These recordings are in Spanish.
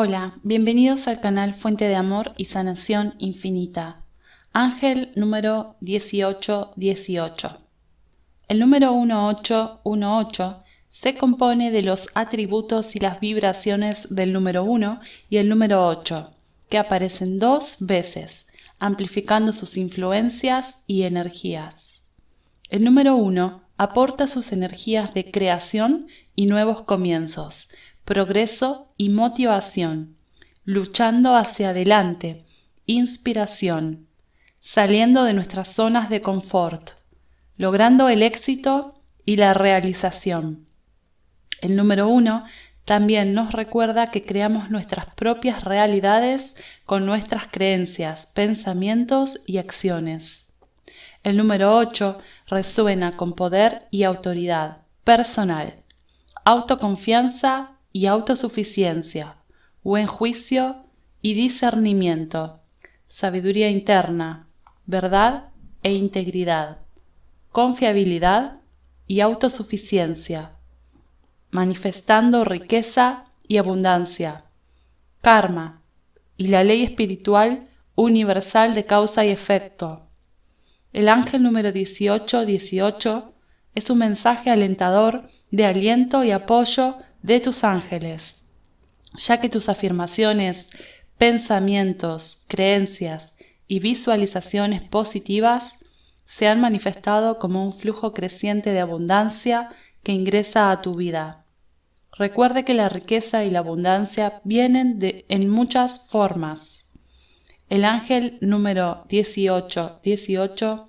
Hola, bienvenidos al canal Fuente de Amor y Sanación Infinita. Ángel número 1818. El número 1818 se compone de los atributos y las vibraciones del número 1 y el número 8, que aparecen dos veces, amplificando sus influencias y energías. El número 1 aporta sus energías de creación y nuevos comienzos, progreso y motivación, luchando hacia adelante, inspiración, saliendo de nuestras zonas de confort, logrando el éxito y la realización. El número uno también nos recuerda que creamos nuestras propias realidades con nuestras creencias, pensamientos y acciones. El número 8 resuena con poder y autoridad personal, autoconfianza y autosuficiencia, buen juicio y discernimiento, sabiduría interna, verdad e integridad, confiabilidad y autosuficiencia, manifestando riqueza y abundancia, karma y la ley espiritual universal de causa y efecto. El ángel número 1818 es un mensaje alentador de aliento y apoyo de tus ángeles, ya que tus afirmaciones, pensamientos, creencias y visualizaciones positivas se han manifestado como un flujo creciente de abundancia que ingresa a tu vida. Recuerde que la riqueza y la abundancia vienen de, en muchas formas. El ángel número 1818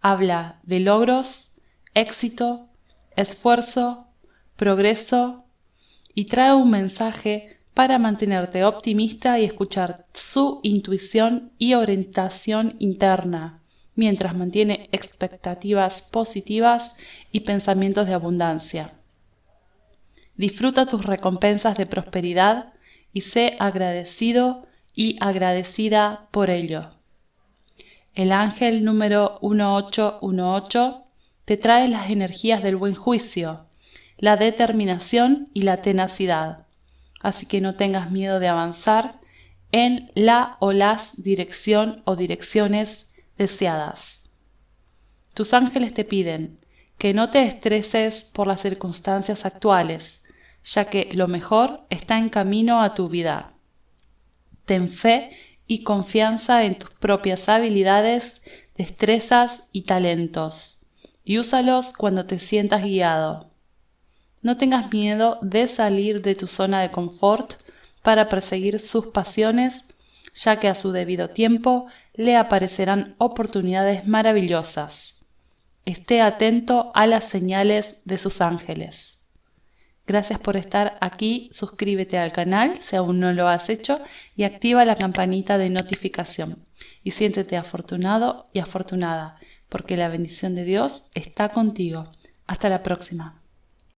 habla de logros, éxito, esfuerzo, progreso y trae un mensaje para mantenerte optimista y escuchar su intuición y orientación interna, mientras mantiene expectativas positivas y pensamientos de abundancia. Disfruta tus recompensas de prosperidad y sé agradecido y agradecida por ello. El ángel número 1818 te trae las energías del buen juicio, la determinación y la tenacidad. Así que no tengas miedo de avanzar en la o las dirección o direcciones deseadas. Tus ángeles te piden que no te estreses por las circunstancias actuales, ya que lo mejor está en camino a tu vida. Ten fe y confianza en tus propias habilidades, destrezas y talentos, y úsalos cuando te sientas guiado. No tengas miedo de salir de tu zona de confort para perseguir sus pasiones, ya que a su debido tiempo le aparecerán oportunidades maravillosas. Esté atento a las señales de sus ángeles. Gracias por estar aquí, suscríbete al canal si aún no lo has hecho y activa la campanita de notificación. Y siéntete afortunado y afortunada, porque la bendición de Dios está contigo. Hasta la próxima.